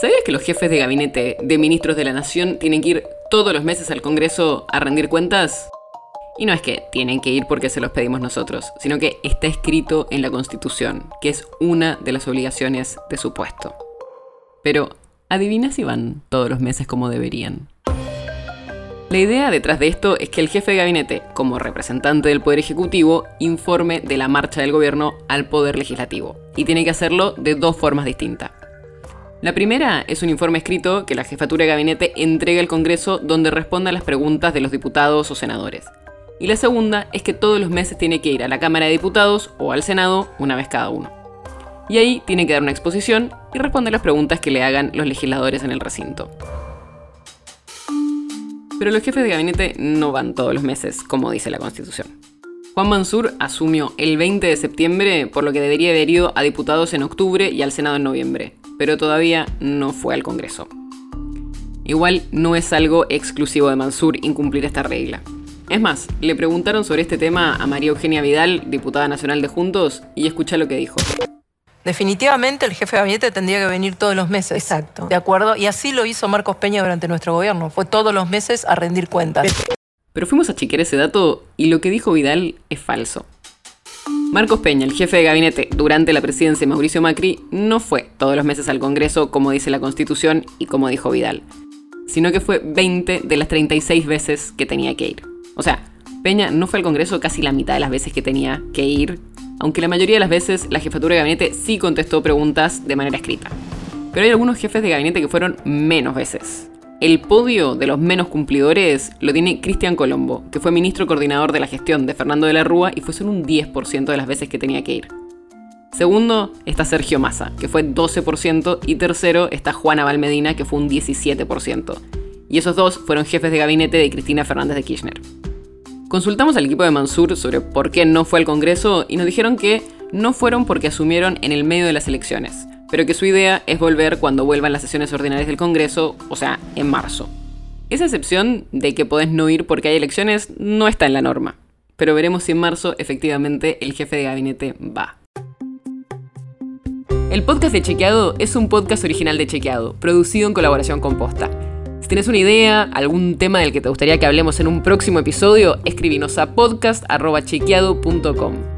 ¿Sabías que los jefes de gabinete de ministros de la Nación tienen que ir todos los meses al Congreso a rendir cuentas? Y no es que tienen que ir porque se los pedimos nosotros, sino que está escrito en la Constitución, que es una de las obligaciones de su puesto. Pero, adivina si van todos los meses como deberían. La idea detrás de esto es que el jefe de gabinete, como representante del Poder Ejecutivo, informe de la marcha del gobierno al Poder Legislativo. Y tiene que hacerlo de dos formas distintas. La primera es un informe escrito que la jefatura de gabinete entrega al Congreso donde responde a las preguntas de los diputados o senadores. Y la segunda es que todos los meses tiene que ir a la Cámara de Diputados o al Senado una vez cada uno. Y ahí tiene que dar una exposición y responder las preguntas que le hagan los legisladores en el recinto. Pero los jefes de gabinete no van todos los meses, como dice la Constitución. Juan Mansur asumió el 20 de septiembre, por lo que debería haber ido a diputados en octubre y al Senado en noviembre, pero todavía no fue al Congreso. Igual no es algo exclusivo de Mansur incumplir esta regla. Es más, le preguntaron sobre este tema a María Eugenia Vidal, diputada nacional de Juntos, y escucha lo que dijo. Definitivamente el jefe de gabinete tendría que venir todos los meses. Exacto. ¿De acuerdo? Y así lo hizo Marcos Peña durante nuestro gobierno. Fue todos los meses a rendir cuentas. Pero fuimos a chequear ese dato y lo que dijo Vidal es falso. Marcos Peña, el jefe de gabinete durante la presidencia de Mauricio Macri, no fue todos los meses al Congreso como dice la Constitución y como dijo Vidal, sino que fue 20 de las 36 veces que tenía que ir. O sea, Peña no fue al Congreso casi la mitad de las veces que tenía que ir, aunque la mayoría de las veces la jefatura de gabinete sí contestó preguntas de manera escrita. Pero hay algunos jefes de gabinete que fueron menos veces. El podio de los menos cumplidores lo tiene Cristian Colombo, que fue ministro coordinador de la gestión de Fernando de la Rúa y fue solo un 10% de las veces que tenía que ir. Segundo está Sergio Massa, que fue 12%, y tercero está Juana Valmedina, que fue un 17%. Y esos dos fueron jefes de gabinete de Cristina Fernández de Kirchner. Consultamos al equipo de Mansur sobre por qué no fue al Congreso y nos dijeron que no fueron porque asumieron en el medio de las elecciones, pero que su idea es volver cuando vuelvan las sesiones ordinarias del Congreso, o sea, en marzo. Esa excepción de que podés no ir porque hay elecciones no está en la norma, pero veremos si en marzo efectivamente el jefe de gabinete va. El podcast de Chequeado es un podcast original de Chequeado, producido en colaboración con Posta. Si tienes una idea, algún tema del que te gustaría que hablemos en un próximo episodio, escribinos a podcast.chequeado.com.